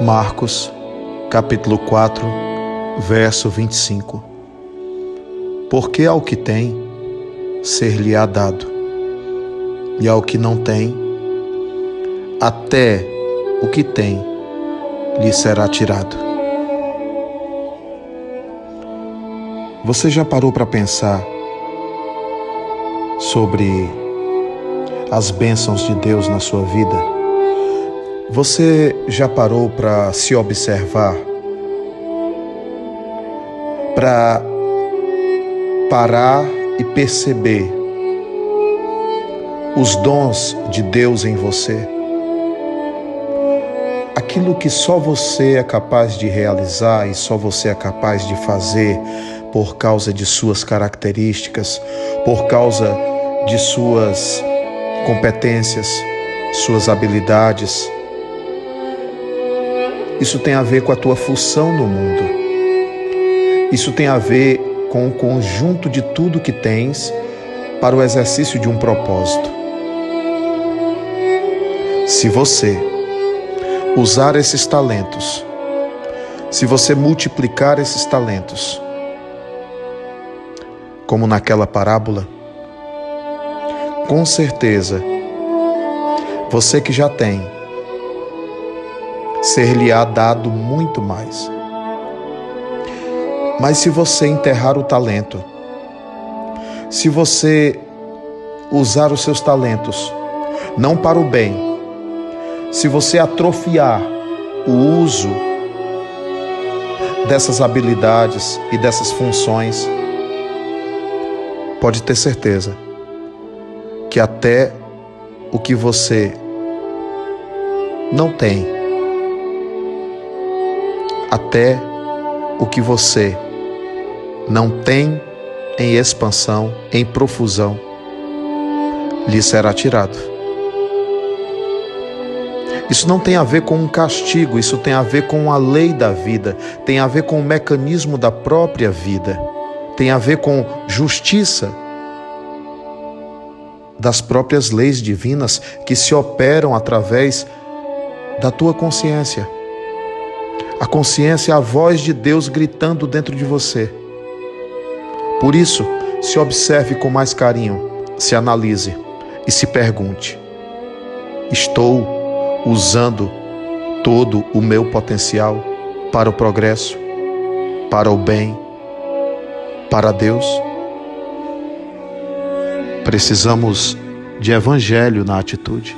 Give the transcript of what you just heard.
Marcos, capítulo 4, verso 25. Porque ao que tem, ser-lhe-á dado, e ao que não tem, até o que tem lhe será tirado. Você já parou para pensar sobre as bênçãos de Deus na sua vida? Você já parou para se observar? Para parar e perceber os dons de Deus em você? Aquilo que só você é capaz de realizar e só você é capaz de fazer por causa de suas características, por causa de suas competências, suas habilidades isso tem a ver com a tua função no mundo. Isso tem a ver com o conjunto de tudo que tens para o exercício de um propósito. Se você usar esses talentos, se você multiplicar esses talentos, como naquela parábola, com certeza, você que já tem, ser-lhe-á dado muito mais. Mas se você enterrar o talento, se você usar os seus talentos não para o bem, se você atrofiar o uso dessas habilidades e dessas funções, pode ter certeza que até o que você não tem até o que você não tem em expansão, em profusão, lhe será tirado. Isso não tem a ver com um castigo, isso tem a ver com a lei da vida, tem a ver com o mecanismo da própria vida, tem a ver com justiça das próprias leis divinas que se operam através da tua consciência. A consciência é a voz de Deus gritando dentro de você. Por isso, se observe com mais carinho, se analise e se pergunte: estou usando todo o meu potencial para o progresso, para o bem, para Deus? Precisamos de evangelho na atitude.